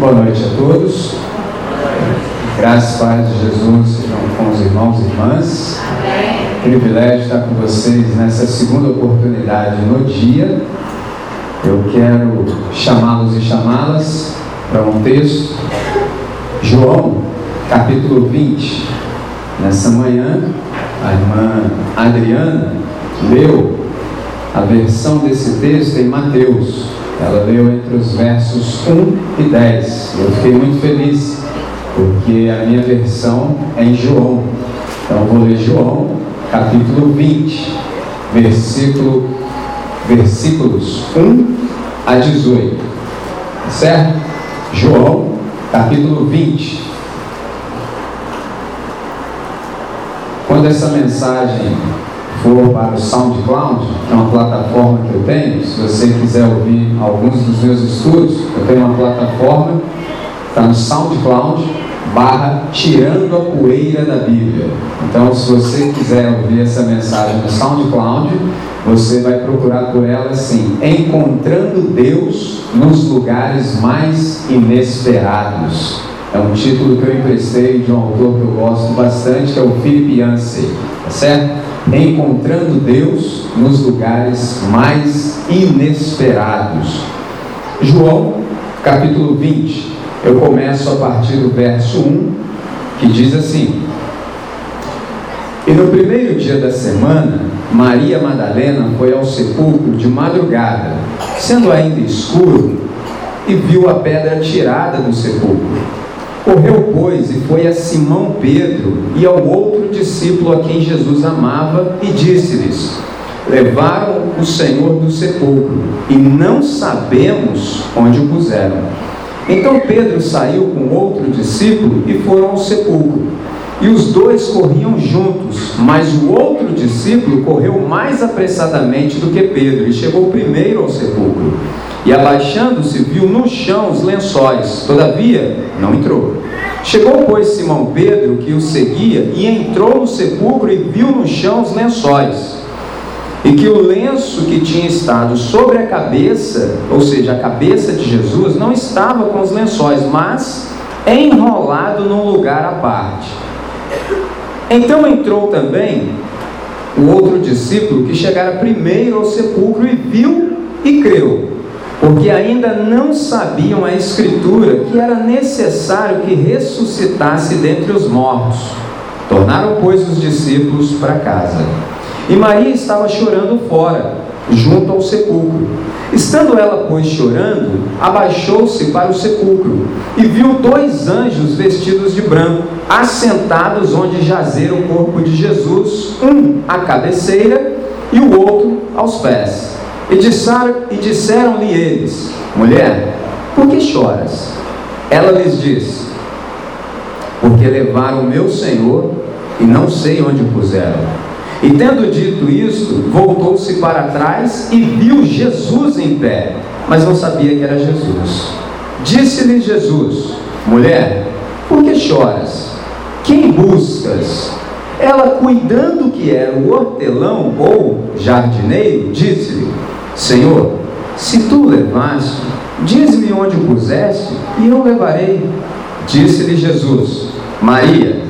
Boa noite a todos. Graças, Pai de Jesus, sejam com os irmãos e irmãs. Privilégio estar com vocês nessa segunda oportunidade no dia. Eu quero chamá-los e chamá-las para um texto. João, capítulo 20. Nessa manhã, a irmã Adriana leu a versão desse texto em Mateus. Ela leu entre os versos 1 e 10. Eu fiquei muito feliz, porque a minha versão é em João. Então vou ler João, capítulo 20, versículo, versículos 1 a 18. Certo? João, capítulo 20. Quando essa mensagem for para o SoundCloud, que é uma plataforma que eu tenho, se você quiser ouvir alguns dos meus estudos, eu tenho uma plataforma, está no SoundCloud, barra Tirando a Poeira da Bíblia. Então, se você quiser ouvir essa mensagem no SoundCloud, você vai procurar por ela assim, Encontrando Deus nos lugares mais inesperados. É um título que eu emprestei de um autor que eu gosto bastante, que é o Philip Yancey, tá certo? Encontrando Deus nos lugares mais inesperados. João, capítulo 20, eu começo a partir do verso 1, que diz assim: E no primeiro dia da semana, Maria Madalena foi ao sepulcro de madrugada, sendo ainda escuro, e viu a pedra tirada do sepulcro. Correu, pois, e foi a Simão Pedro e ao outro discípulo a quem Jesus amava, e disse-lhes: Levaram o Senhor do sepulcro, e não sabemos onde o puseram. Então Pedro saiu com outro discípulo e foram ao sepulcro. E os dois corriam juntos, mas o outro discípulo correu mais apressadamente do que Pedro e chegou primeiro ao sepulcro. E abaixando-se, viu no chão os lençóis, todavia não entrou. Chegou, pois, Simão Pedro, que o seguia, e entrou no sepulcro e viu no chão os lençóis. E que o lenço que tinha estado sobre a cabeça, ou seja, a cabeça de Jesus, não estava com os lençóis, mas enrolado num lugar à parte. Então entrou também o outro discípulo que chegara primeiro ao sepulcro e viu e creu porque ainda não sabiam a Escritura que era necessário que ressuscitasse dentre os mortos. Tornaram, pois, os discípulos para casa. E Maria estava chorando fora, junto ao sepulcro. Estando ela, pois, chorando, abaixou-se para o sepulcro e viu dois anjos vestidos de branco, assentados onde jazera o corpo de Jesus, um à cabeceira e o outro aos pés. E disseram-lhe disseram eles: Mulher, por que choras? Ela lhes disse: Porque levaram o meu Senhor e não sei onde o puseram. E tendo dito isto, voltou-se para trás e viu Jesus em pé, mas não sabia que era Jesus. Disse-lhe Jesus: Mulher, por que choras? Quem buscas? Ela, cuidando que era o hortelão ou jardineiro, disse-lhe: Senhor, se tu levaste, diz-me onde o puseste, e eu levarei. Disse-lhe Jesus, Maria.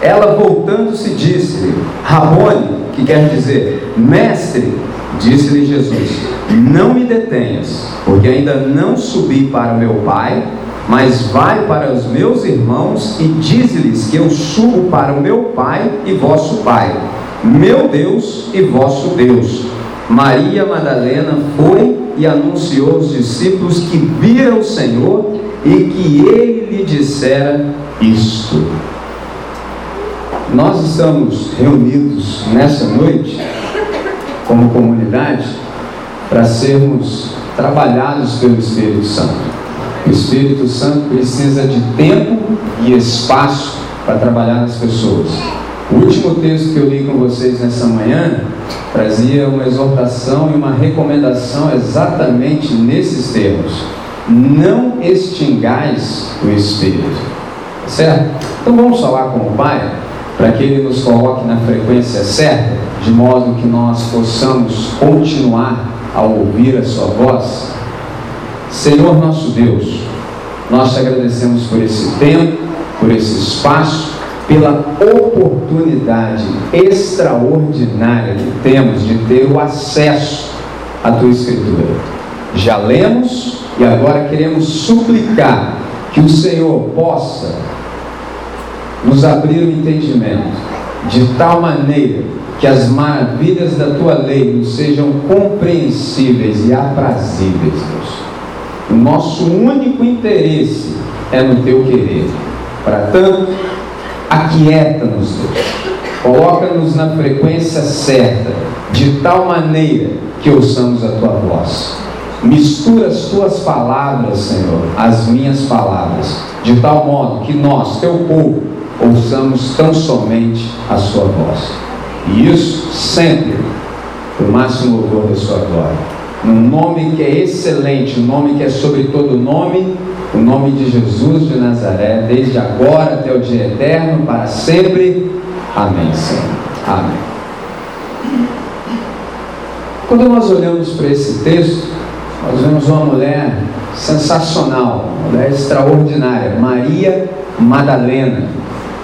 Ela voltando-se disse-lhe, Rabone, que quer dizer mestre, disse-lhe Jesus: Não me detenhas, porque ainda não subi para meu Pai, mas vai para os meus irmãos e diz-lhes que eu subo para o meu Pai e vosso Pai, meu Deus e vosso Deus. Maria Madalena foi e anunciou aos discípulos que viram o Senhor e que ele lhe dissera isto. Nós estamos reunidos nessa noite, como comunidade, para sermos trabalhados pelo Espírito Santo. O Espírito Santo precisa de tempo e espaço para trabalhar nas pessoas. O último texto que eu li com vocês nessa manhã trazia uma exortação e uma recomendação exatamente nesses termos. Não extingais o Espírito. Certo? Então vamos falar com o Pai para que Ele nos coloque na frequência certa, de modo que nós possamos continuar a ouvir a Sua voz. Senhor nosso Deus, Nós te agradecemos por esse tempo, por esse espaço, pela oportunidade extraordinária que temos de ter o acesso à tua Escritura. Já lemos e agora queremos suplicar que o Senhor possa nos abrir o entendimento de tal maneira que as maravilhas da tua lei nos sejam compreensíveis e aprazíveis, Deus. O nosso único interesse é no teu querer. Para tanto, aquieta-nos. Coloca-nos na frequência certa, de tal maneira que ouçamos a tua voz. Mistura as tuas palavras, Senhor, às minhas palavras, de tal modo que nós, teu povo, ouçamos tão somente a sua voz. E isso sempre, o máximo louvor da sua glória num nome que é excelente, um nome que é sobre todo nome, o nome de Jesus de Nazaré, desde agora até o dia eterno, para sempre. Amém, Senhor. Amém. Quando nós olhamos para esse texto, nós vemos uma mulher sensacional, uma mulher extraordinária, Maria Madalena,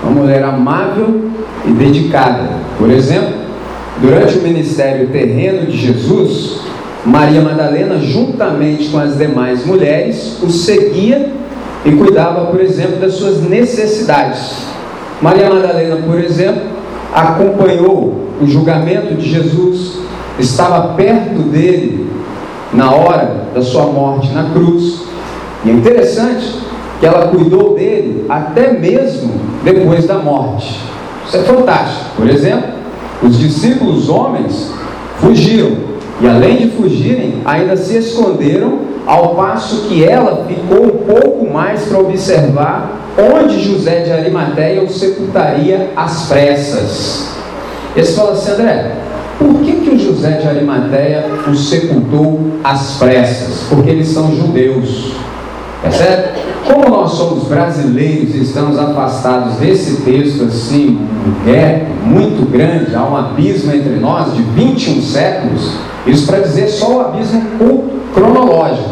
uma mulher amável e dedicada. Por exemplo, durante o ministério terreno de Jesus, Maria Madalena, juntamente com as demais mulheres, o seguia e cuidava, por exemplo, das suas necessidades. Maria Madalena, por exemplo, acompanhou o julgamento de Jesus, estava perto dele na hora da sua morte na cruz. E é interessante que ela cuidou dele até mesmo depois da morte. Isso é fantástico. Por exemplo, os discípulos homens fugiram e além de fugirem, ainda se esconderam, ao passo que ela ficou um pouco mais para observar onde José de Arimateia o sepultaria às pressas. Eles falam assim, André, por que, que o José de Arimateia o sepultou às pressas? Porque eles são judeus. É certo? Como nós somos brasileiros e estamos afastados desse texto assim, um gap muito grande, há um abismo entre nós de 21 séculos, isso para dizer só o abismo cronológico,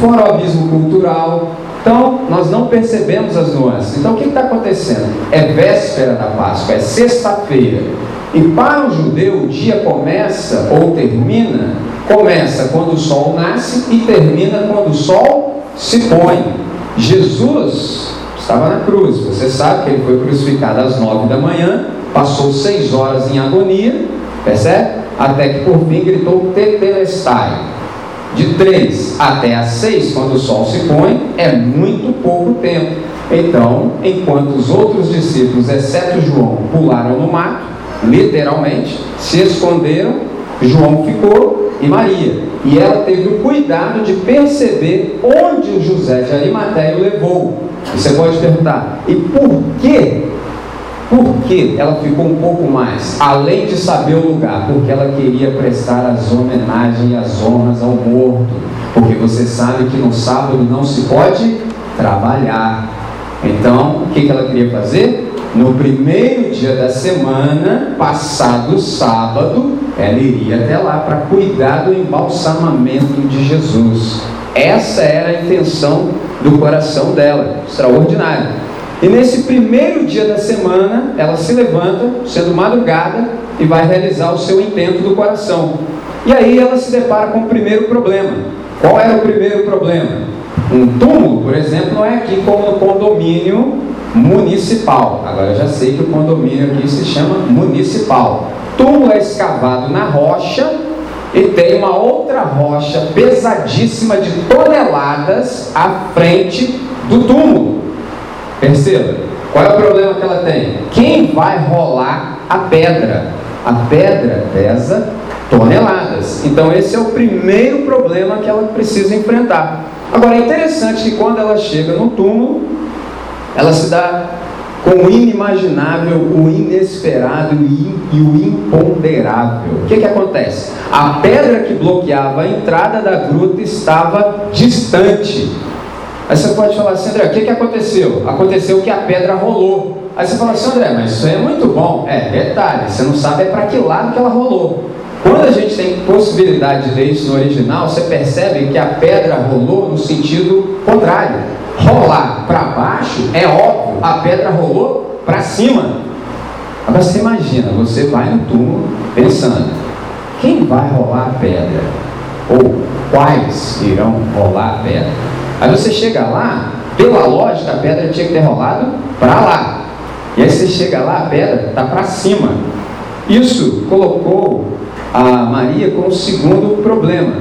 fora o abismo cultural. Então, nós não percebemos as nuances. Então, o que está acontecendo? É véspera da Páscoa, é sexta-feira. E para o judeu, o dia começa ou termina, começa quando o sol nasce e termina quando o sol se põe. Jesus estava na cruz. Você sabe que ele foi crucificado às nove da manhã, passou seis horas em agonia, percebe? até que por fim gritou Tetelestai. De três até às seis, quando o sol se põe, é muito pouco tempo. Então, enquanto os outros discípulos, exceto João, pularam no mato, literalmente, se esconderam, João ficou e Maria. E ela teve o cuidado de perceber onde o José de Arimateia o levou. E você pode perguntar, e por que por que ela ficou um pouco mais? Além de saber o lugar, porque ela queria prestar as homenagens e as honras ao morto. Porque você sabe que no sábado não se pode trabalhar. Então, o que ela queria fazer? No primeiro dia da semana, passado sábado, ela iria até lá para cuidar do embalsamamento de Jesus. Essa era a intenção do coração dela, extraordinário. E nesse primeiro dia da semana, ela se levanta, sendo madrugada, e vai realizar o seu intento do coração. E aí ela se depara com o primeiro problema. Qual era o primeiro problema? Um túmulo, por exemplo, não é aqui como no condomínio municipal. Agora já sei que o condomínio aqui se chama municipal. Túmulo é escavado na rocha e tem uma outra rocha pesadíssima de toneladas à frente do túmulo. Perceba, qual é o problema que ela tem? Quem vai rolar a pedra? A pedra pesa toneladas. Então, esse é o primeiro problema que ela precisa enfrentar. Agora, é interessante que quando ela chega no túmulo, ela se dá com o inimaginável, o inesperado e o imponderável. O que, que acontece? A pedra que bloqueava a entrada da gruta estava distante. Aí você pode falar assim, André, o que, que aconteceu? Aconteceu que a pedra rolou. Aí você fala assim, André, mas isso é muito bom. É, detalhe, você não sabe é para que lado que ela rolou. Quando a gente tem possibilidade de ler isso no original, você percebe que a pedra rolou no sentido contrário. rolar para baixo, é óbvio, a pedra rolou para cima. Agora você imagina, você vai no túmulo pensando, quem vai rolar a pedra? Ou quais irão rolar a pedra? Aí você chega lá, pela lógica, a pedra tinha que ter rolado para lá. E aí você chega lá, a pedra está para cima. Isso colocou a Maria com o segundo problema.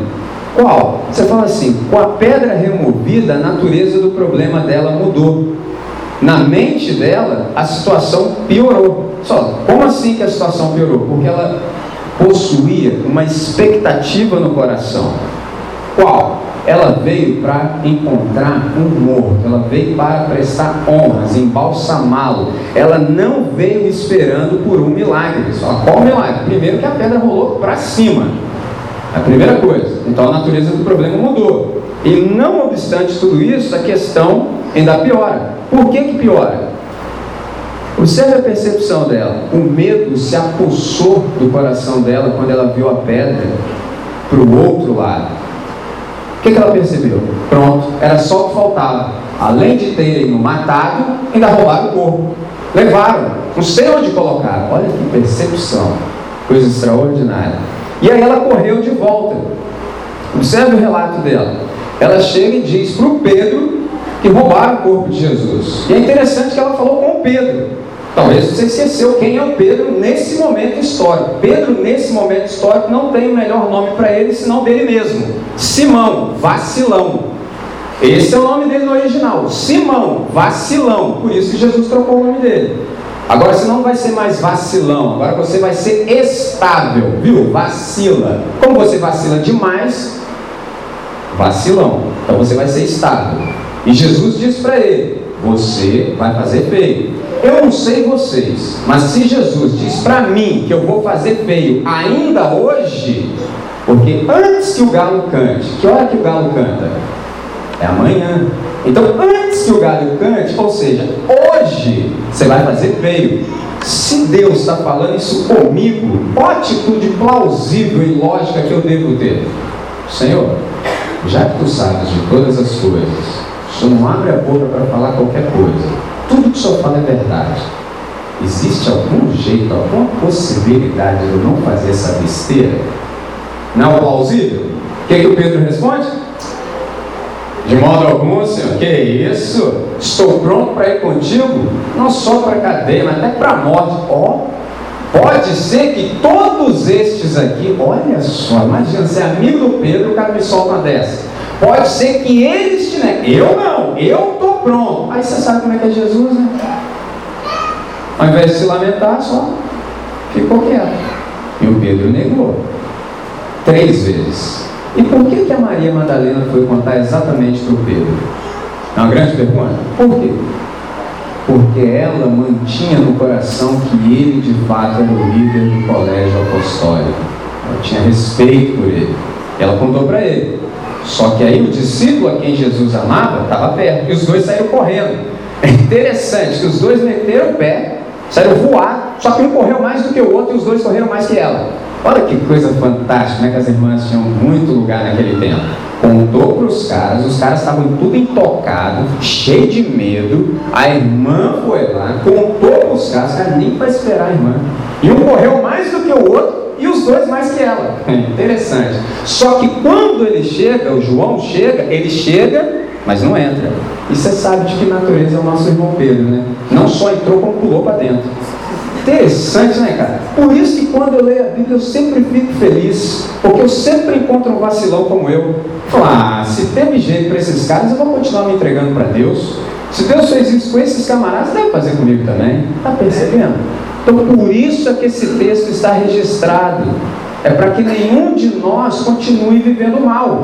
Qual? Você fala assim: com a pedra removida, a natureza do problema dela mudou. Na mente dela, a situação piorou. Só, como assim que a situação piorou? Porque ela possuía uma expectativa no coração. Qual? Ela veio para encontrar um morto, ela veio para prestar honras, embalsamá-lo. Ela não veio esperando por um milagre. Só qual milagre? Primeiro que a pedra rolou para cima. A primeira coisa. Então a natureza do problema mudou. E não obstante tudo isso, a questão ainda piora. Por que, que piora? Observe a percepção dela. O medo se apossou do coração dela quando ela viu a pedra para o outro lado. O que, que ela percebeu? Pronto, era só o que faltava. Além de terem o matado, ainda roubaram o corpo. Levaram, não sei onde colocaram. Olha que percepção, coisa extraordinária. E aí ela correu de volta. Observe o relato dela. Ela chega e diz para o Pedro que roubaram o corpo de Jesus. E é interessante que ela falou com Pedro. Talvez você esqueceu quem é o Pedro nesse momento histórico. Pedro, nesse momento histórico, não tem o melhor nome para ele senão dele mesmo: Simão, vacilão. Esse é o nome dele no original: Simão, vacilão. Por isso que Jesus trocou o nome dele. Agora você não vai ser mais vacilão, agora você vai ser estável, viu? Vacila. Como você vacila demais, vacilão. Então você vai ser estável. E Jesus disse para ele: Você vai fazer feio. Eu não sei vocês, mas se Jesus diz para mim que eu vou fazer feio ainda hoje, porque antes que o galo cante, que hora que o galo canta? É amanhã. Então, antes que o galo cante, ou seja, hoje você vai fazer feio. Se Deus está falando isso comigo, qual atitude plausível e lógica que eu devo ter? Senhor, já que tu sabes de todas as coisas, Senhor não abre a boca para falar qualquer coisa tudo que o senhor fala é verdade. Existe algum jeito, alguma possibilidade de eu não fazer essa besteira? Não é plausível? O que, que o Pedro responde? De modo algum, Senhor, que isso? Estou pronto para ir contigo, não só para a cadeia, mas até para a morte. Ó, oh, pode ser que todos estes aqui, olha só, imagina, ser é amigo do Pedro, o cara me solta uma dessa. Pode ser que eles te neguem. Eu não, eu estou pronto. Aí você sabe como é que é Jesus, né? Ao invés de se lamentar, só ficou quieto. E o Pedro negou. Três vezes. E por que, que a Maria Madalena foi contar exatamente para o Pedro? É uma grande pergunta. Por quê? Porque ela mantinha no coração que ele de fato era o líder do colégio apostólico. Ela tinha respeito por ele. Ela contou para ele. Só que aí o discípulo a quem Jesus amava estava perto e os dois saíram correndo. É interessante que os dois meteram o pé, saíram voar, só que um correu mais do que o outro e os dois correram mais que ela. Olha que coisa fantástica, né? Que as irmãs tinham muito lugar naquele tempo. Contou para os caras, os caras estavam tudo intocados, cheio de medo. A irmã foi lá, contou para os caras, cara, nem para esperar a irmã. E um correu mais do que o outro e os dois mais que ela. Interessante. Só que quando ele chega, o João chega, ele chega, mas não entra. E você sabe de que natureza é o nosso irmão Pedro, né? Não só entrou, como pulou para dentro. Interessante, né, cara? Por isso que quando eu leio a Bíblia eu sempre fico feliz, porque eu sempre encontro um vacilão como eu. Falar, ah, se teve jeito para esses caras, eu vou continuar me entregando para Deus. Se Deus fez isso com esses camaradas, deve fazer comigo também. Tá percebendo? Então, por isso é que esse texto está registrado. É para que nenhum de nós continue vivendo mal.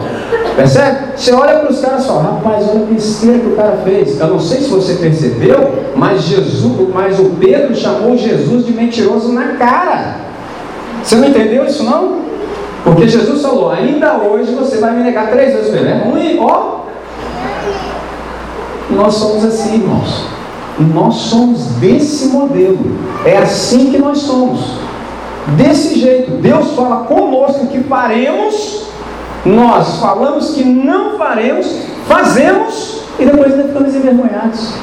Percebe? Você olha para os caras e fala, rapaz, olha a besteira que o cara fez. Eu não sei se você percebeu, mas Jesus, mas o Pedro chamou Jesus de mentiroso na cara. Você não entendeu isso não? Porque Jesus falou, ainda hoje você vai me negar três vezes. É ruim, ó. Nós somos assim, irmãos. Nós somos desse modelo. É assim que nós somos. Desse jeito. Deus fala conosco que faremos, nós falamos que não faremos, fazemos e depois ainda ficamos envergonhados.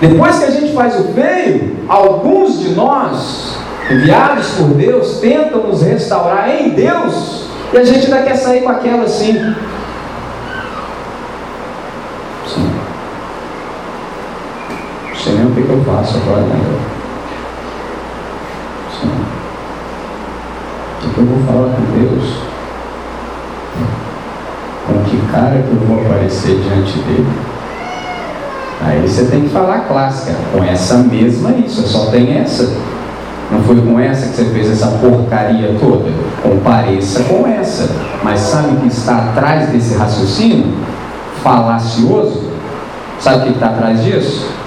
Depois que a gente faz o feio, alguns de nós, enviados por Deus, tentam nos restaurar em Deus, e a gente ainda quer sair com aquela assim. Sim. Não sei nem o que, que eu faço agora, né? Sim. O que eu vou falar com Deus? Com que cara que eu vou aparecer diante dele? Aí você tem que falar clássica, com essa mesma isso, só tem essa. Não foi com essa que você fez essa porcaria toda? Compareça com essa. Mas sabe o que está atrás desse raciocínio? Falacioso? Sabe o que está atrás disso?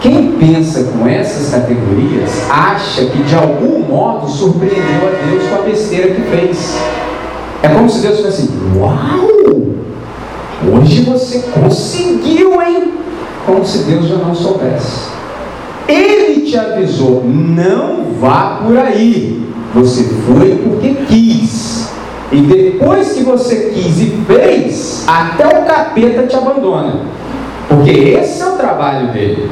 Quem pensa com essas categorias acha que de algum modo surpreendeu a Deus com a besteira que fez. É como se Deus fosse assim: Uau! Hoje você conseguiu, hein? como se Deus já não soubesse. Ele te avisou, não vá por aí. Você foi porque quis. E depois que você quis e fez, até o capeta te abandona. Porque esse é o trabalho dele.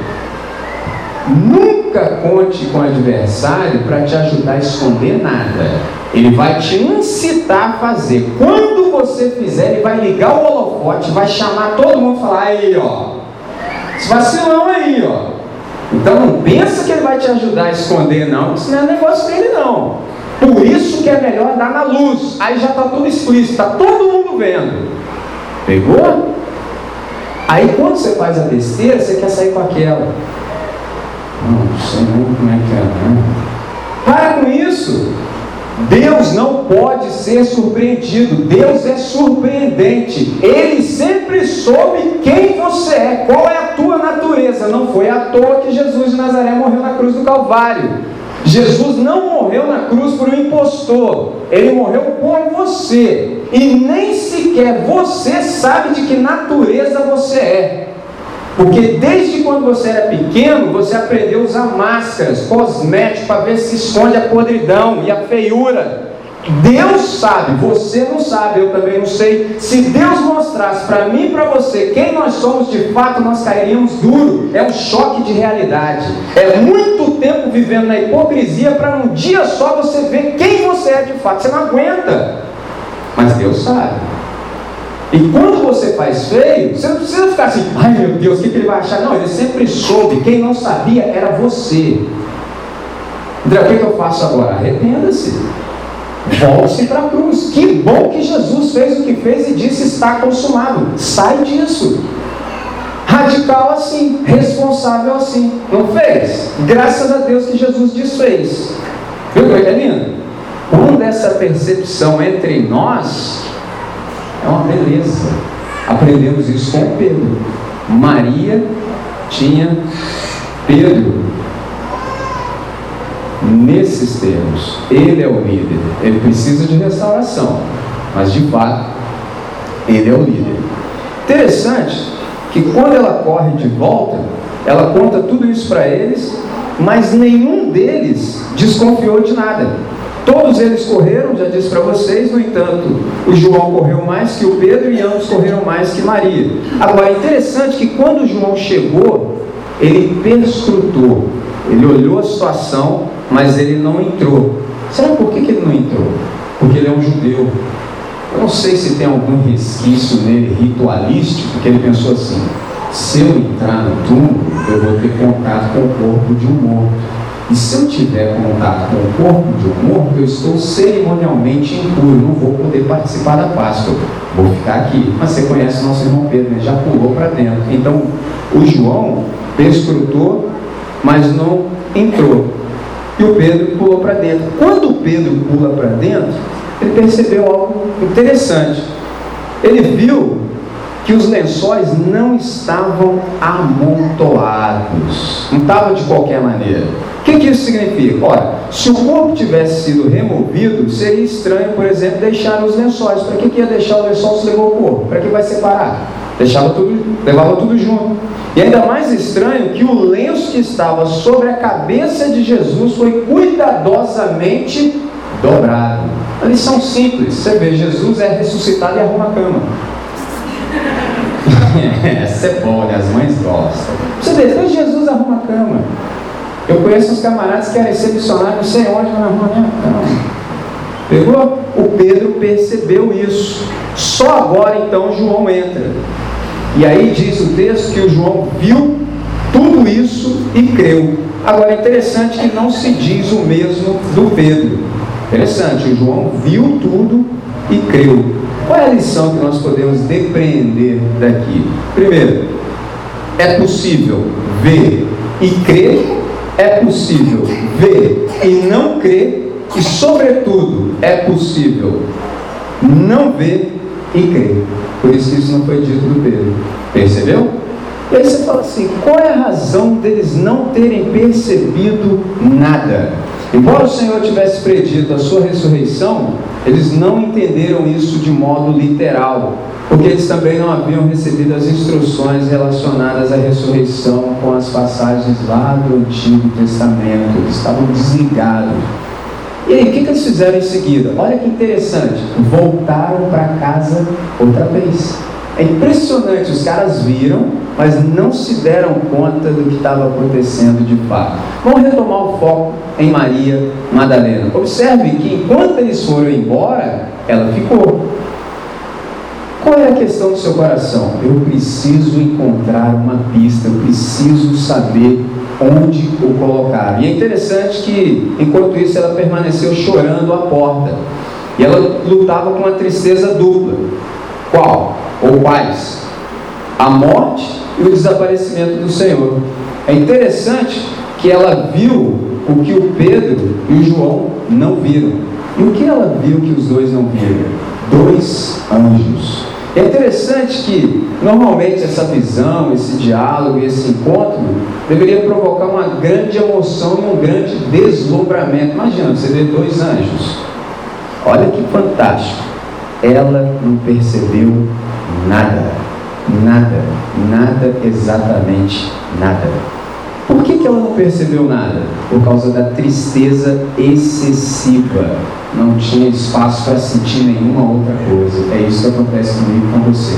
Nunca conte com o adversário para te ajudar a esconder nada. Ele vai te incitar a fazer. Quando você fizer, ele vai ligar o holofote, vai chamar todo mundo e falar: aí, ó, esse vacilão aí, ó. Então não pensa que ele vai te ajudar a esconder, não, isso não é negócio dele, não. Por isso que é melhor dar na luz. Aí já está tudo explícito, está todo mundo vendo. Pegou? Aí quando você faz a besteira, você quer sair com aquela. Não, sei não como é que é, né? Para com isso. Deus não pode ser surpreendido. Deus é surpreendente. Ele sempre soube quem você é, qual é a tua natureza. Não foi à toa que Jesus de Nazaré morreu na cruz do Calvário. Jesus não morreu na cruz por um impostor, ele morreu por você. E nem sequer você sabe de que natureza você é. Porque desde quando você era pequeno, você aprendeu a usar máscaras, cosméticos, para ver se esconde a podridão e a feiura. Deus sabe, você não sabe, eu também não sei. Se Deus mostrasse para mim e para você quem nós somos de fato, nós cairíamos duro. É um choque de realidade. É muito tempo vivendo na hipocrisia para um dia só você ver quem você é de fato. Você não aguenta. Mas Deus sabe. E quando você faz feio, você não precisa ficar assim, ai meu Deus, o que, ele vai achar? Não, ele sempre soube, quem não sabia era você. André, o que, que eu faço agora? Arrependa-se. Volte-se para a cruz. Que bom que Jesus fez o que fez e disse está consumado. Sai disso. Radical assim, responsável assim. Não fez? Graças a Deus que Jesus desfez. Viu é que é lindo? Quando essa percepção entre nós, é uma beleza. Aprendemos isso com Pedro. Maria tinha Pedro nesses termos. Ele é o líder. Ele precisa de restauração. Mas de fato, ele é o líder. Interessante que quando ela corre de volta, ela conta tudo isso para eles, mas nenhum deles desconfiou de nada. Todos eles correram, já disse para vocês, no entanto, o João correu mais que o Pedro e ambos correram mais que Maria. Agora, é interessante que quando João chegou, ele perscrutou, ele olhou a situação, mas ele não entrou. Sabe por que, que ele não entrou? Porque ele é um judeu. Eu não sei se tem algum resquício nele ritualístico, porque ele pensou assim: se eu entrar no túmulo, eu vou ter contato com o corpo de um morto. E se eu tiver contato com o corpo de um morto, eu estou cerimonialmente impuro, não vou poder participar da Páscoa. Vou ficar aqui. Mas você conhece o nosso irmão Pedro, né? já pulou para dentro. Então, o João perscrutou, mas não entrou. E o Pedro pulou para dentro. Quando o Pedro pula para dentro, ele percebeu algo interessante. Ele viu que os lençóis não estavam amontoados, não estavam de qualquer maneira. Que, que isso significa? Ora, se o corpo tivesse sido removido, seria estranho, por exemplo, deixar os lençóis. Para que, que ia deixar o lençol se levou o corpo? Para que vai separar? Deixava tudo, levava tudo junto. E ainda mais estranho que o lenço que estava sobre a cabeça de Jesus foi cuidadosamente dobrado. Uma lição simples. Você vê, Jesus é ressuscitado e arruma a cama. Essa é boa, né? As mães gostam. Você vê, Jesus arruma a cama. Eu conheço uns camaradas que eram recepcionários, não sei onde, mas minha cama. Pegou? O Pedro percebeu isso. Só agora então João entra. E aí diz o texto que o João viu tudo isso e creu. Agora é interessante que não se diz o mesmo do Pedro. Interessante, o João viu tudo e creu. Qual é a lição que nós podemos depreender daqui? Primeiro, é possível ver e crer, é possível ver e não crer, e, sobretudo, é possível não ver e crer. Por isso isso não foi dito do Pedro. Percebeu? E aí você fala assim: qual é a razão deles não terem percebido nada? Embora o Senhor tivesse predito a sua ressurreição, eles não entenderam isso de modo literal, porque eles também não haviam recebido as instruções relacionadas à ressurreição com as passagens lá do Antigo Testamento, eles estavam desligados. E aí, o que, que eles fizeram em seguida? Olha que interessante, voltaram para casa outra vez. É impressionante, os caras viram, mas não se deram conta do que estava acontecendo de fato. Vamos retomar o foco em Maria Madalena. Observe que enquanto eles foram embora, ela ficou. É a questão do seu coração? Eu preciso encontrar uma pista, eu preciso saber onde o colocar. E é interessante que, enquanto isso, ela permaneceu chorando à porta. E ela lutava com uma tristeza dupla. Qual? ou pais, a morte e o desaparecimento do Senhor. É interessante que ela viu o que o Pedro e o João não viram. E o que ela viu que os dois não viram? Dois anjos. É interessante que, normalmente, essa visão, esse diálogo, esse encontro deveria provocar uma grande emoção e um grande deslumbramento. Imagina, você vê dois anjos. Olha que fantástico. Ela não percebeu nada, nada, nada, exatamente nada. Por que, que ela não percebeu nada? Por causa da tristeza excessiva. Não tinha espaço para sentir nenhuma outra coisa. É isso que acontece comigo com você.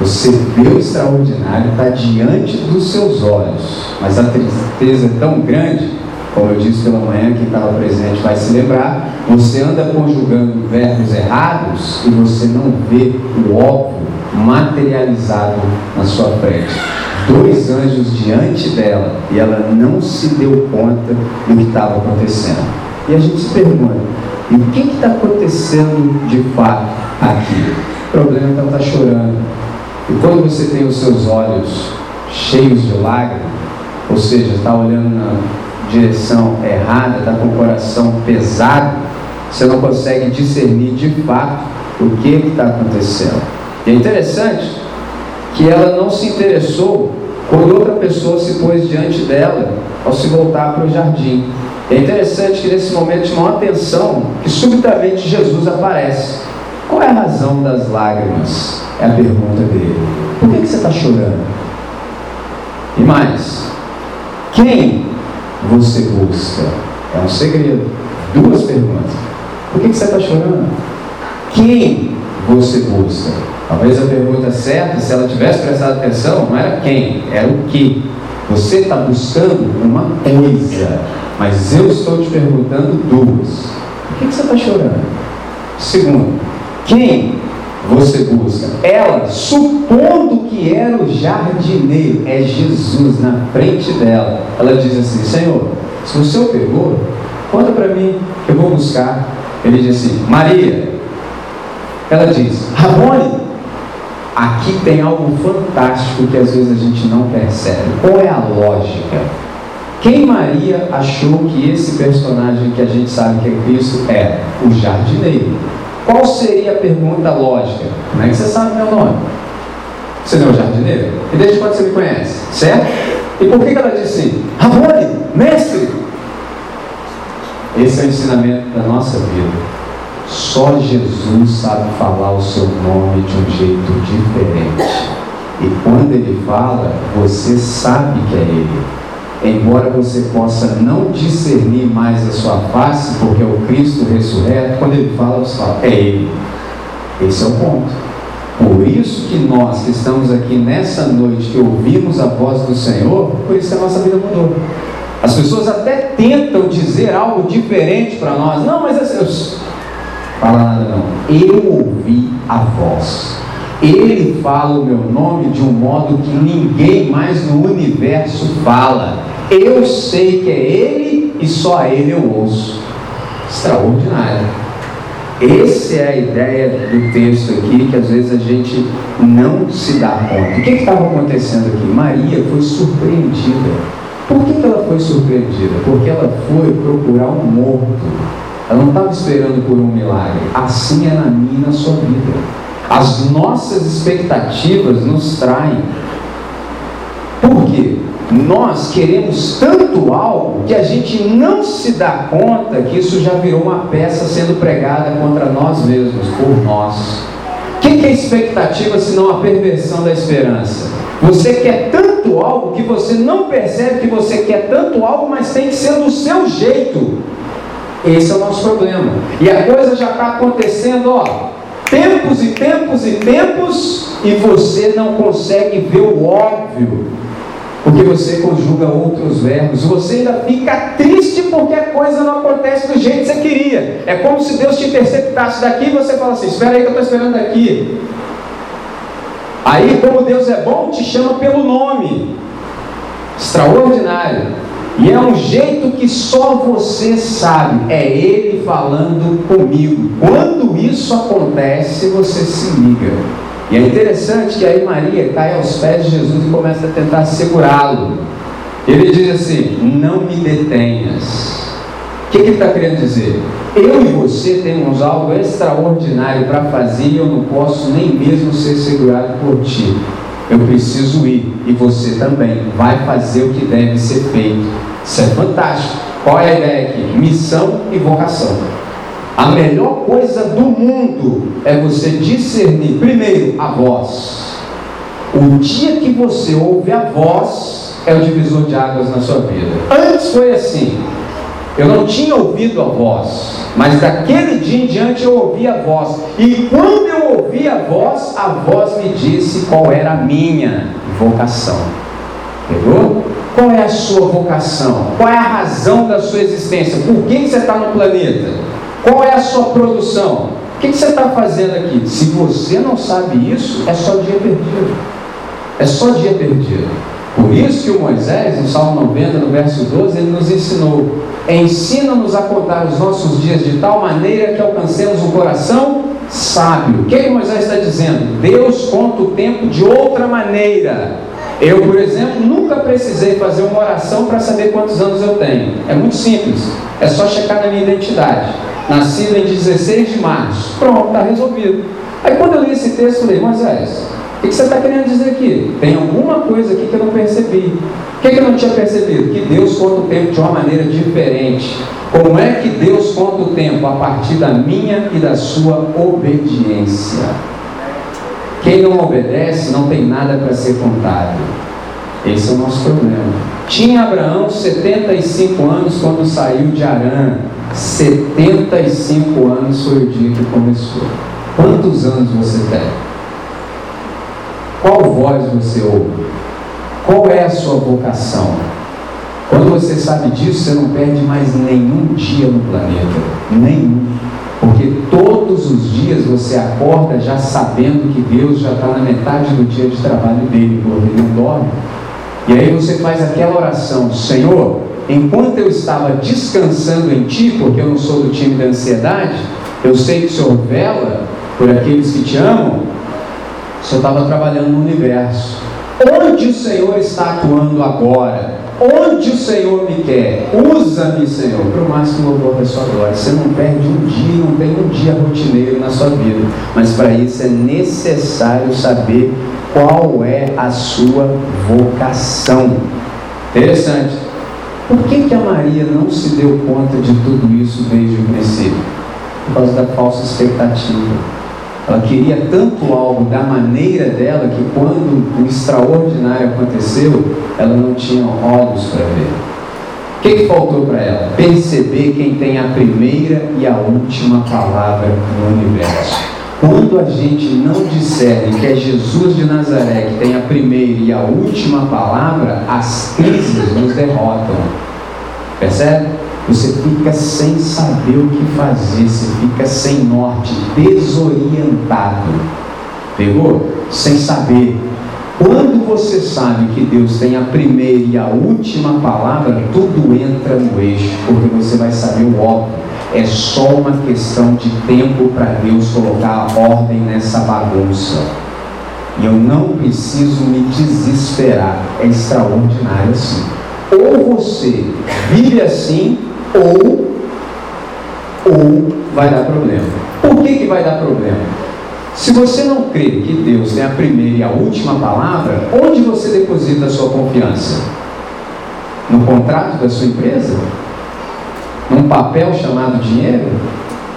Você vê o extraordinário, está diante dos seus olhos, mas a tristeza é tão grande como eu disse pela manhã, quem estava presente vai se lembrar, você anda conjugando verbos errados e você não vê o óbvio materializado na sua frente. Dois anjos diante dela e ela não se deu conta do que estava acontecendo. E a gente se pergunta: e o que está acontecendo de fato aqui? O problema é que ela está chorando. E quando você tem os seus olhos cheios de lágrimas, ou seja, está olhando na direção errada, está com o coração pesado, você não consegue discernir de fato o que está acontecendo. E é interessante que ela não se interessou quando outra pessoa se pôs diante dela ao se voltar para o jardim. É interessante que nesse momento maior atenção, que subitamente Jesus aparece. Qual é a razão das lágrimas? É a pergunta dele. Por que, que você está chorando? E mais, quem você busca? É um segredo. Duas perguntas. Por que, que você está chorando? Quem você busca? Talvez a pergunta certa, se ela tivesse prestado atenção, não era quem, era o que. Você está buscando uma coisa, mas eu estou te perguntando duas. Por que, que você está chorando? Segundo, quem você busca? Ela, supondo que era o jardineiro, é Jesus na frente dela. Ela diz assim: Senhor, se o pegou, conta para mim, eu vou buscar. Ele diz assim: Maria. Ela diz: Rabone. Aqui tem algo fantástico que às vezes a gente não percebe. Qual é a lógica? Quem Maria achou que esse personagem que a gente sabe que é Cristo é? O jardineiro. Qual seria a pergunta lógica? Como é que você sabe meu nome? Você não é o jardineiro? E desde quando você me conhece? Certo? E por que ela disse assim? Rabone, mestre! Esse é o ensinamento da nossa vida. Só Jesus sabe falar o seu nome de um jeito diferente. E quando ele fala, você sabe que é ele embora você possa não discernir mais a sua face, porque é o Cristo ressurreto, quando ele fala, você fala, é ele. Esse é o ponto. Por isso que nós que estamos aqui nessa noite, que ouvimos a voz do Senhor, por isso que a nossa vida mudou. As pessoas até tentam dizer algo diferente para nós. Não, mas assim, fala nada não. Eu ouvi a voz. Ele fala o meu nome de um modo que ninguém mais no universo fala. Eu sei que é Ele e só a Ele eu ouço. Extraordinário. Essa é a ideia do texto aqui, que às vezes a gente não se dá conta. O que estava acontecendo aqui? Maria foi surpreendida. Por que, que ela foi surpreendida? Porque ela foi procurar um morto. Ela não estava esperando por um milagre. Assim é na minha e na sua vida. As nossas expectativas nos traem. Por quê? Nós queremos tanto algo que a gente não se dá conta que isso já virou uma peça sendo pregada contra nós mesmos, por nós. O que é expectativa senão a perversão da esperança? Você quer tanto algo que você não percebe que você quer tanto algo, mas tem que ser do seu jeito. Esse é o nosso problema. E a coisa já está acontecendo, ó, tempos e tempos e tempos, e você não consegue ver o óbvio porque você conjuga outros verbos, você ainda fica triste porque a coisa não acontece do jeito que você queria. É como se Deus te interceptasse daqui e você fala assim: Espera aí que eu estou esperando aqui. Aí, como Deus é bom, te chama pelo nome, extraordinário. E é um jeito que só você sabe, é Ele falando comigo. Quando isso acontece, você se liga. E é interessante que aí Maria cai aos pés de Jesus e começa a tentar segurá-lo. Ele diz assim: Não me detenhas. O que, que ele está querendo dizer? Eu e você temos algo extraordinário para fazer e eu não posso nem mesmo ser segurado por ti. Eu preciso ir e você também vai fazer o que deve ser feito. Isso é fantástico. Qual é a ideia aqui? Missão e vocação. A melhor coisa do mundo é você discernir, primeiro, a voz. O dia que você ouve a voz é o divisor de águas na sua vida. Antes foi assim. Eu não tinha ouvido a voz, mas daquele dia em diante eu ouvi a voz. E quando eu ouvi a voz, a voz me disse qual era a minha vocação. Pegou? Qual é a sua vocação? Qual é a razão da sua existência? Por que você está no planeta? Qual é a sua produção? O que, você está fazendo aqui? Se você não sabe isso, é só dia perdido. É só dia perdido. Por isso que o Moisés, no Salmo 90, no verso 12, ele nos ensinou: ensina-nos a contar os nossos dias de tal maneira que alcancemos um coração sábio. O que Moisés está dizendo? Deus conta o tempo de outra maneira. Eu, por exemplo, nunca precisei fazer uma oração para saber quantos anos eu tenho. É muito simples. É só checar na minha identidade nascido em 16 de março. Pronto, está resolvido. Aí quando eu li esse texto, eu falei, Moisés, o que você está querendo dizer aqui? Tem alguma coisa aqui que eu não percebi. O que, que eu não tinha percebido? Que Deus conta o tempo de uma maneira diferente. Como é que Deus conta o tempo? A partir da minha e da sua obediência. Quem não obedece não tem nada para ser contado. Esse é o nosso problema. Tinha Abraão 75 anos quando saiu de Arã. 75 anos foi o dia que começou. Quantos anos você tem? Qual voz você ouve? Qual é a sua vocação? Quando você sabe disso, você não perde mais nenhum dia no planeta. Nenhum. Porque todos os dias você acorda já sabendo que Deus já está na metade do dia de trabalho dele, porque ele não dorme. E aí você faz aquela oração: Senhor, enquanto eu estava descansando em Ti, porque eu não sou do time da ansiedade, eu sei que o Senhor vela por aqueles que te amam, Senhor estava trabalhando no universo. Onde o Senhor está atuando agora? Onde o Senhor me quer? Usa-me, Senhor, para o máximo louvor da sua glória. Você não perde um dia, não tem um dia rotineiro na sua vida. Mas para isso é necessário saber qual é a sua vocação. Interessante. Por que, que a Maria não se deu conta de tudo isso desde o princípio? Por causa da falsa expectativa. Ela queria tanto algo da maneira dela que quando o extraordinário aconteceu, ela não tinha olhos para ver. O que, que faltou para ela? Perceber quem tem a primeira e a última palavra no universo. Quando a gente não disser que é Jesus de Nazaré que tem a primeira e a última palavra, as crises nos derrotam. Percebe? Você fica sem saber o que fazer, você fica sem norte, desorientado. Pegou? Sem saber. Quando você sabe que Deus tem a primeira e a última palavra, tudo entra no eixo, porque você vai saber o óbvio é só uma questão de tempo para Deus colocar a ordem nessa bagunça. E eu não preciso me desesperar. É extraordinário assim. Ou você vive assim, ou, ou vai dar problema. Por que, que vai dar problema? Se você não crê que Deus tem a primeira e a última palavra, onde você deposita a sua confiança? No contrato da sua empresa? num papel chamado dinheiro,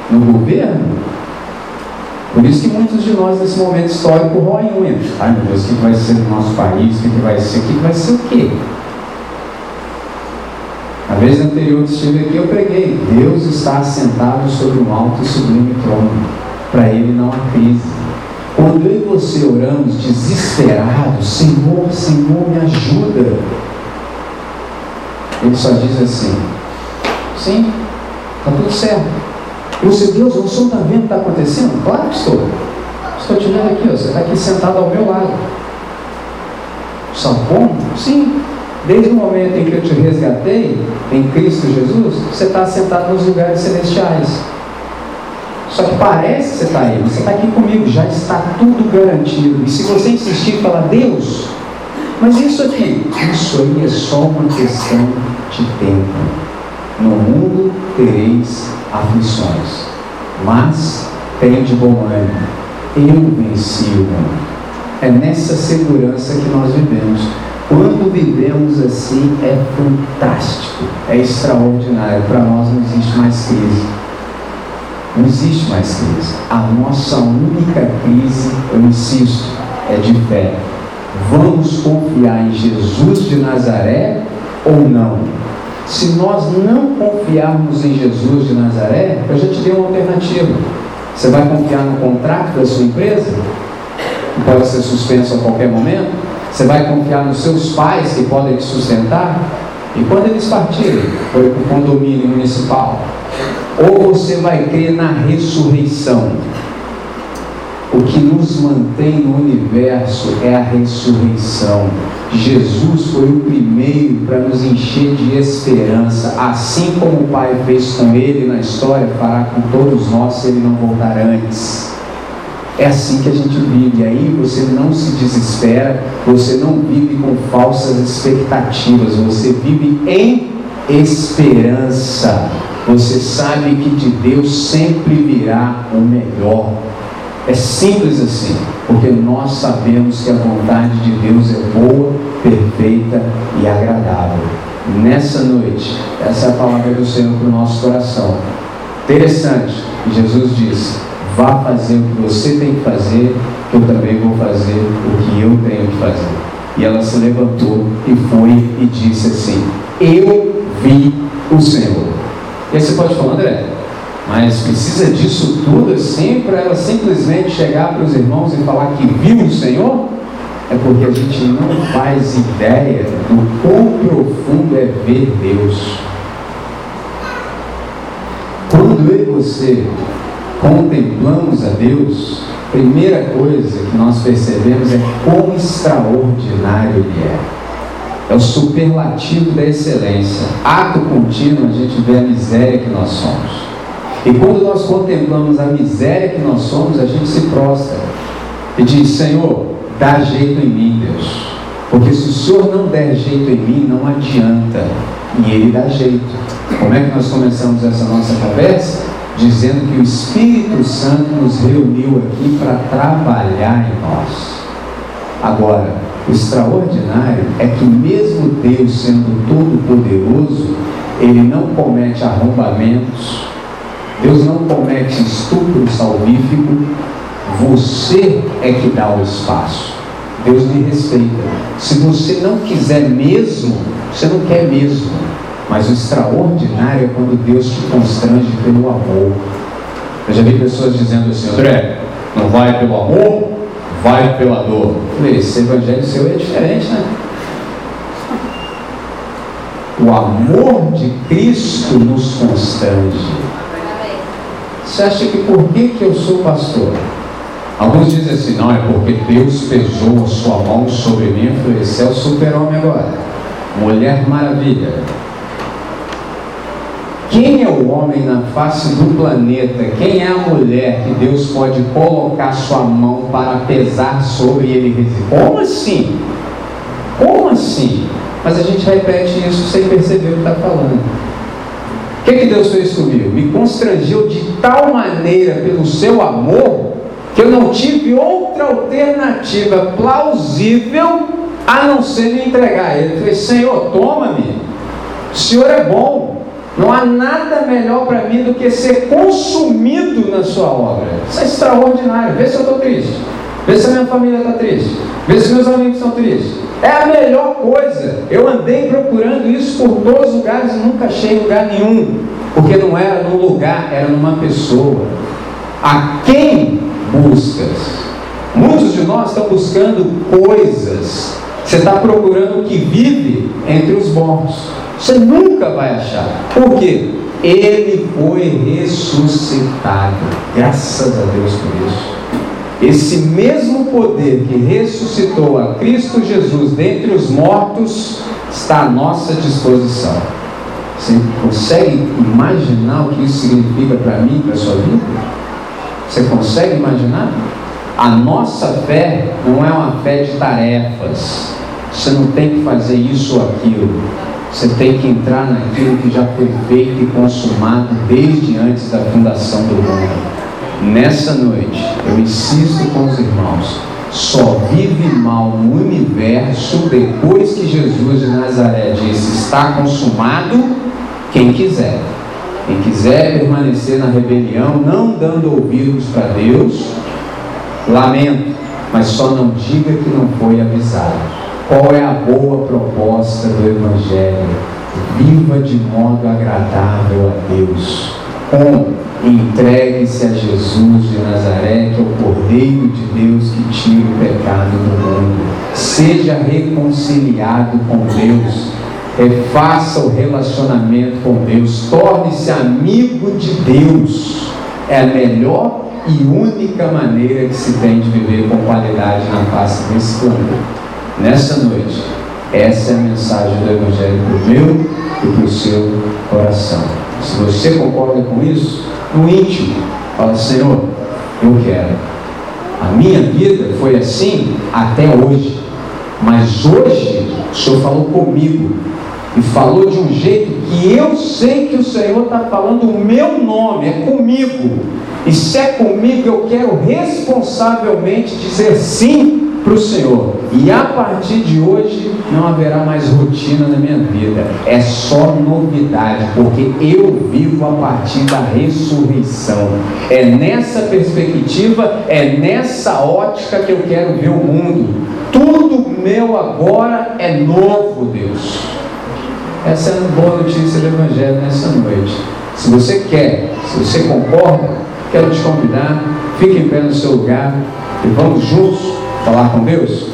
no governo. Por isso que muitos de nós, nesse momento histórico, roem unha. Ai meu Deus, o que vai ser do nosso país? O que vai ser? O que vai ser o quê? Vez anterior que estive aqui, eu preguei: Deus está assentado sobre um alto e sublime trono. Para Ele não há crise. Quando eu e você oramos desesperados, Senhor, Senhor, me ajuda. Ele só diz assim: Sim, está tudo certo. Você, Deus, o senhor está vendo o que está acontecendo? Claro que estou. Estou te vendo aqui, ó, você está aqui sentado ao meu lado. Como? Sim. Desde o momento em que eu te resgatei, em Cristo Jesus, você está sentado nos lugares celestiais. Só que parece que você está aí, você está aqui comigo, já está tudo garantido. E se você insistir e falar, Deus, mas isso aqui, isso aí é só uma questão de tempo. No mundo tereis aflições, mas tenho de bom ânimo. Eu venci o mundo. É nessa segurança que nós vivemos. Quando vivemos assim é fantástico, é extraordinário. Para nós não existe mais crise. Não existe mais crise. A nossa única crise, eu insisto, é de fé. Vamos confiar em Jesus de Nazaré ou não? Se nós não confiarmos em Jesus de Nazaré, eu já te dei uma alternativa. Você vai confiar no contrato da sua empresa, que pode ser suspenso a qualquer momento? Você vai confiar nos seus pais, que podem te sustentar? E quando eles partirem, para o condomínio municipal? Ou você vai crer na ressurreição? O que nos mantém no universo é a ressurreição. Jesus foi o primeiro para nos encher de esperança, assim como o Pai fez com ele na história, fará com todos nós se ele não voltar antes. É assim que a gente vive. Aí você não se desespera, você não vive com falsas expectativas, você vive em esperança. Você sabe que de Deus sempre virá o melhor. É simples assim, porque nós sabemos que a vontade de Deus é boa, perfeita e agradável. Nessa noite, essa é a palavra do Senhor para o nosso coração. Interessante, Jesus disse: vá fazer o que você tem que fazer, que eu também vou fazer o que eu tenho que fazer. E ela se levantou e foi e disse assim: Eu vi o Senhor. E aí você pode falar, André, mas precisa disso tudo assim para ela simplesmente chegar para os irmãos e falar que viu o Senhor? É porque a gente não faz ideia do quão profundo é ver Deus. Quando eu e você contemplamos a Deus, a primeira coisa que nós percebemos é quão extraordinário Ele é. É o superlativo da excelência. Ato contínuo, a gente vê a miséria que nós somos. E quando nós contemplamos a miséria que nós somos, a gente se prostra e diz: Senhor, dá jeito em mim, Deus. Porque se o Senhor não der jeito em mim, não adianta. E Ele dá jeito. Como é que nós começamos essa nossa conversa? Dizendo que o Espírito Santo nos reuniu aqui para trabalhar em nós. Agora, o extraordinário é que, mesmo Deus sendo todo-poderoso, Ele não comete arrombamentos, Deus não comete estupro salvífico, você é que dá o espaço. Deus lhe respeita. Se você não quiser mesmo, você não quer mesmo. Mas o extraordinário é quando Deus te constrange pelo amor. Eu já vi pessoas dizendo assim, André, Não vai pelo amor, vai pela dor. esse evangelho seu é diferente, né? O amor de Cristo nos constrange. Você acha que por que, que eu sou pastor? Alguns dizem assim, não, é porque Deus pesou a sua mão sobre mim. Eu falei, esse é o super-homem agora. Mulher maravilha. Homem na face do planeta? Quem é a mulher que Deus pode colocar sua mão para pesar sobre ele? Como assim? Como assim? Mas a gente repete isso sem perceber o que está falando. O que, que Deus fez comigo? Me constrangeu de tal maneira pelo seu amor que eu não tive outra alternativa plausível a não ser me entregar a Ele. Falei, Senhor, toma-me. O Senhor é bom. Não há nada melhor para mim do que ser consumido na sua obra. Isso é extraordinário. Vê se eu estou triste. Vê se a minha família está triste. Vê se meus amigos estão tristes. É a melhor coisa. Eu andei procurando isso por todos os lugares e nunca achei lugar nenhum. Porque não era num lugar, era numa pessoa. A quem buscas? Muitos de nós estão buscando coisas. Você está procurando o que vive entre os mortos. Você nunca vai achar. Por quê? Ele foi ressuscitado. Graças a Deus por isso. Esse mesmo poder que ressuscitou a Cristo Jesus dentre os mortos está à nossa disposição. Você consegue imaginar o que isso significa para mim, para a sua vida? Você consegue imaginar? A nossa fé não é uma fé de tarefas. Você não tem que fazer isso ou aquilo. Você tem que entrar naquilo que já foi feito e consumado desde antes da fundação do mundo. Nessa noite, eu insisto com os irmãos, só vive mal no universo depois que Jesus de Nazaré disse: está consumado, quem quiser. Quem quiser permanecer na rebelião, não dando ouvidos para Deus, lamento, mas só não diga que não foi avisado. Qual é a boa proposta do Evangelho? Viva de modo agradável a Deus. Como? Entregue-se a Jesus de Nazaré, que é o Cordeiro de Deus que tira o pecado do mundo. Seja reconciliado com Deus. Refaça o relacionamento com Deus. Torne-se amigo de Deus. É a melhor e única maneira que se tem de viver com qualidade na face desse planeta. Nessa noite, essa é a mensagem do Evangelho para o meu e para o seu coração. Se você concorda com isso, no íntimo, fala: Senhor, eu quero. A minha vida foi assim até hoje, mas hoje o Senhor falou comigo e falou de um jeito que eu sei que o Senhor está falando o meu nome, é comigo. E se é comigo, eu quero responsavelmente dizer sim para o Senhor. E a partir de hoje não haverá mais rotina na minha vida. É só novidade, porque eu vivo a partir da ressurreição. É nessa perspectiva, é nessa ótica que eu quero ver o mundo. Tudo meu agora é novo, Deus. Essa é a boa notícia do Evangelho nessa noite. Se você quer, se você concorda, quero te convidar, fique em pé no seu lugar e vamos juntos falar com Deus?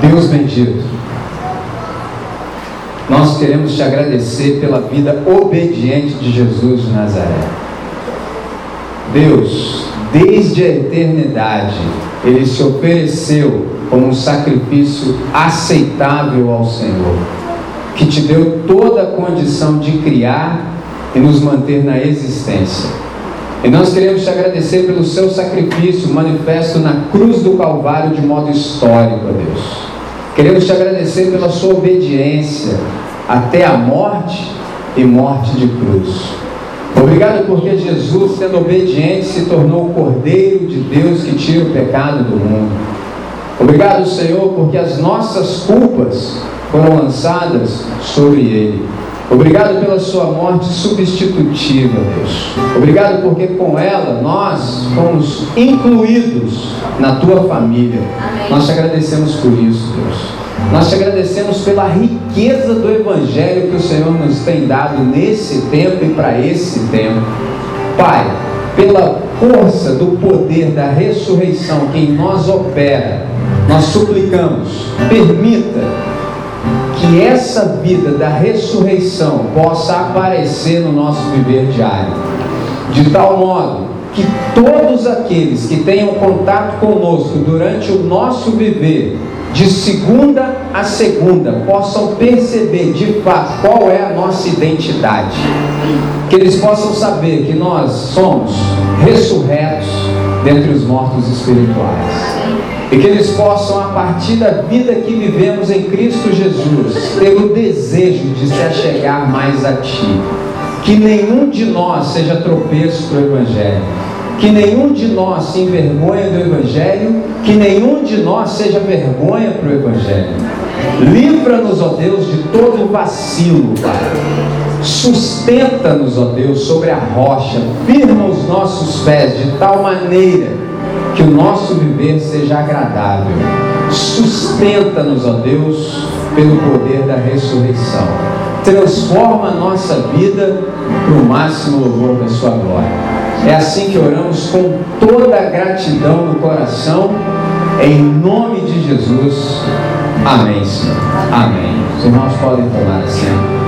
Deus bendito, nós queremos te agradecer pela vida obediente de Jesus de Nazaré. Deus, desde a eternidade, ele se ofereceu como um sacrifício aceitável ao Senhor que te deu toda a condição de criar e nos manter na existência. E nós queremos te agradecer pelo seu sacrifício manifesto na cruz do Calvário de modo histórico, a Deus. Queremos te agradecer pela sua obediência até a morte e morte de cruz. Obrigado porque Jesus, sendo obediente, se tornou o Cordeiro de Deus que tira o pecado do mundo. Obrigado, Senhor, porque as nossas culpas foram lançadas sobre ele. Obrigado pela sua morte substitutiva, Deus. Obrigado porque com ela nós fomos incluídos na tua família. Amém. Nós te agradecemos por isso, Deus. Nós te agradecemos pela riqueza do Evangelho que o Senhor nos tem dado nesse tempo e para esse tempo. Pai, pela força do poder da ressurreição que em nós opera, nós suplicamos, permita que essa vida da ressurreição possa aparecer no nosso viver diário, de tal modo que todos aqueles que tenham contato conosco durante o nosso viver, de segunda a segunda, possam perceber de fato qual é a nossa identidade. Que eles possam saber que nós somos ressurretos dentre os mortos espirituais. E que eles possam, a partir da vida que vivemos em Cristo Jesus, ter o desejo de se achegar mais a Ti. Que nenhum de nós seja tropeço para o Evangelho que nenhum de nós se envergonhe do Evangelho, que nenhum de nós seja vergonha para o Evangelho. Livra-nos, ó Deus, de todo vacilo, Pai. Sustenta-nos, ó Deus, sobre a rocha, firma os nossos pés de tal maneira que o nosso viver seja agradável. Sustenta-nos, ó Deus, pelo poder da ressurreição. Transforma a nossa vida para o máximo louvor da Sua glória. É assim que oramos com toda a gratidão no coração, em nome de Jesus. Amém, Senhor. Amém. Os irmãos podem tomar assento.